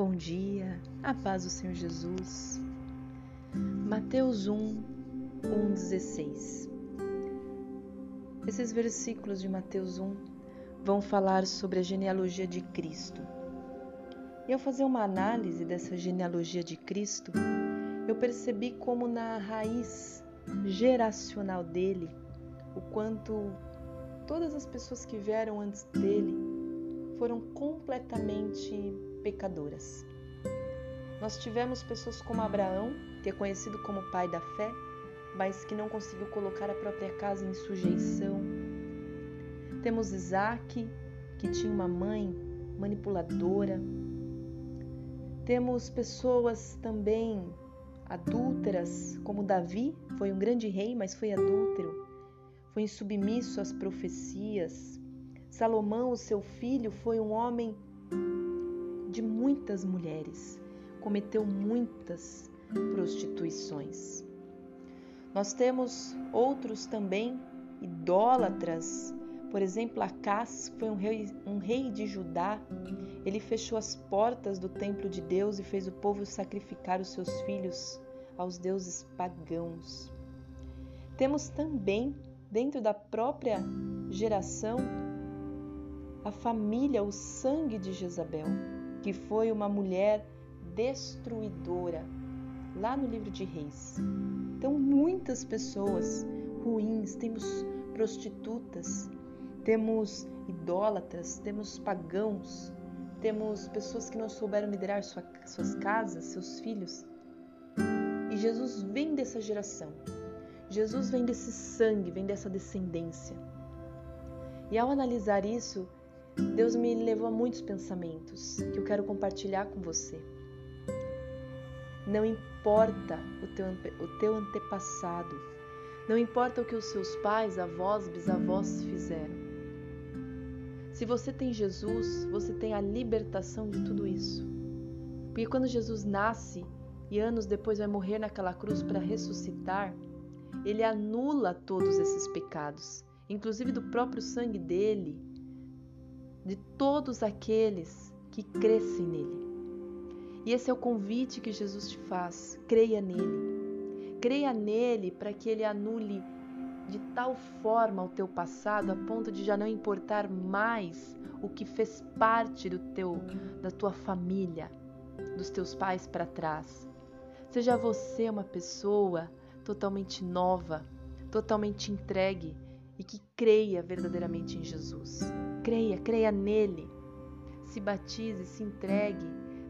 bom dia, a paz do Senhor Jesus. Mateus 1, 1, 16. Esses versículos de Mateus 1 vão falar sobre a genealogia de Cristo. E ao fazer uma análise dessa genealogia de Cristo, eu percebi como na raiz geracional dele, o quanto todas as pessoas que vieram antes dele foram completamente pecadoras. Nós tivemos pessoas como Abraão, que é conhecido como pai da fé, mas que não conseguiu colocar a própria casa em sujeição. Temos Isaac, que tinha uma mãe manipuladora. Temos pessoas também adúlteras, como Davi, foi um grande rei, mas foi adúltero, foi insubmisso às profecias. Salomão, o seu filho, foi um homem de muitas mulheres, cometeu muitas prostituições. Nós temos outros também idólatras, por exemplo, Acás foi um rei, um rei de Judá. Ele fechou as portas do templo de Deus e fez o povo sacrificar os seus filhos aos deuses pagãos. Temos também, dentro da própria geração, a família, o sangue de Jezabel que foi uma mulher destruidora, lá no livro de Reis. Então, muitas pessoas ruins, temos prostitutas, temos idólatras, temos pagãos, temos pessoas que não souberam liderar sua, suas casas, seus filhos. E Jesus vem dessa geração. Jesus vem desse sangue, vem dessa descendência. E ao analisar isso, Deus me levou a muitos pensamentos que eu quero compartilhar com você. Não importa o teu, o teu antepassado, não importa o que os seus pais, avós, bisavós fizeram. Se você tem Jesus, você tem a libertação de tudo isso. Porque quando Jesus nasce e anos depois vai morrer naquela cruz para ressuscitar, ele anula todos esses pecados, inclusive do próprio sangue dele, de todos aqueles que crescem nele. E esse é o convite que Jesus te faz: creia nele. Creia nele para que ele anule de tal forma o teu passado a ponto de já não importar mais o que fez parte do teu da tua família, dos teus pais para trás. Seja você uma pessoa totalmente nova, totalmente entregue e que creia verdadeiramente em Jesus. Creia, creia nele. Se batize, se entregue,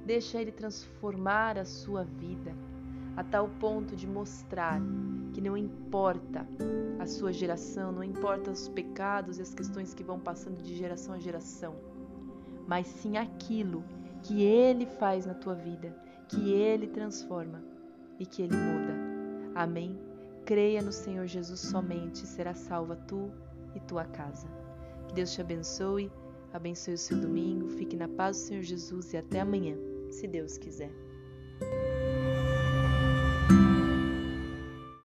deixa ele transformar a sua vida a tal ponto de mostrar que não importa a sua geração, não importa os pecados e as questões que vão passando de geração a geração, mas sim aquilo que ele faz na tua vida, que ele transforma e que ele muda. Amém? Creia no Senhor Jesus somente, será salva tu e tua casa. Que Deus te abençoe, abençoe o seu domingo, fique na paz do Senhor Jesus e até amanhã, se Deus quiser.